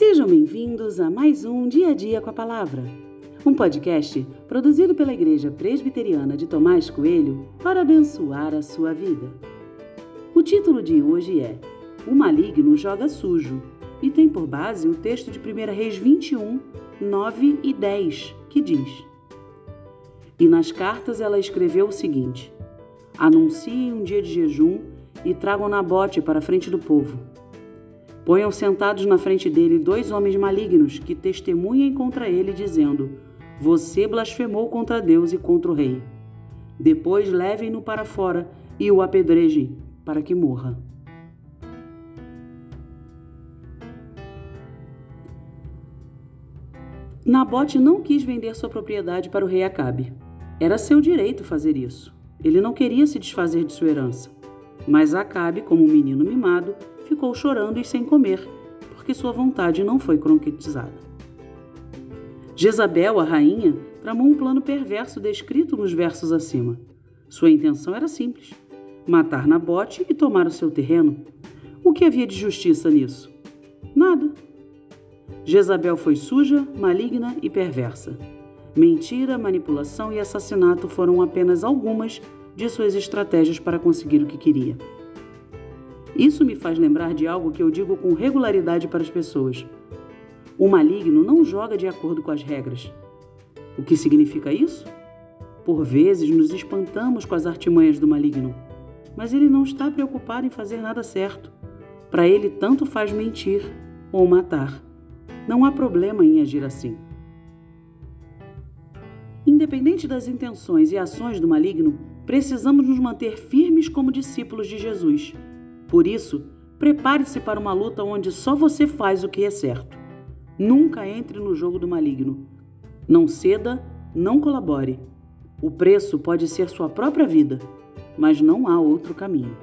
Sejam bem-vindos a mais um Dia a Dia com a Palavra, um podcast produzido pela Igreja Presbiteriana de Tomás Coelho para abençoar a sua vida. O título de hoje é O Maligno Joga Sujo e tem por base o texto de 1 Reis 21, 9 e 10, que diz: E nas cartas ela escreveu o seguinte: Anunciem um dia de jejum e tragam Nabote para a frente do povo Ponham sentados na frente dele dois homens malignos que testemunhem contra ele, dizendo: Você blasfemou contra Deus e contra o rei. Depois levem-no para fora e o apedrejem, para que morra. Nabote não quis vender sua propriedade para o rei Acabe. Era seu direito fazer isso. Ele não queria se desfazer de sua herança. Mas Acabe, como um menino mimado, ficou chorando e sem comer, porque sua vontade não foi concretizada. Jezabel, a rainha, tramou um plano perverso descrito nos versos acima. Sua intenção era simples: matar Nabote e tomar o seu terreno. O que havia de justiça nisso? Nada. Jezabel foi suja, maligna e perversa. Mentira, manipulação e assassinato foram apenas algumas de suas estratégias para conseguir o que queria. Isso me faz lembrar de algo que eu digo com regularidade para as pessoas. O maligno não joga de acordo com as regras. O que significa isso? Por vezes nos espantamos com as artimanhas do maligno, mas ele não está preocupado em fazer nada certo. Para ele, tanto faz mentir ou matar. Não há problema em agir assim. Independente das intenções e ações do maligno, precisamos nos manter firmes como discípulos de Jesus por isso, prepare-se para uma luta onde só você faz o que é certo. Nunca entre no jogo do maligno. Não ceda, não colabore. O preço pode ser sua própria vida, mas não há outro caminho.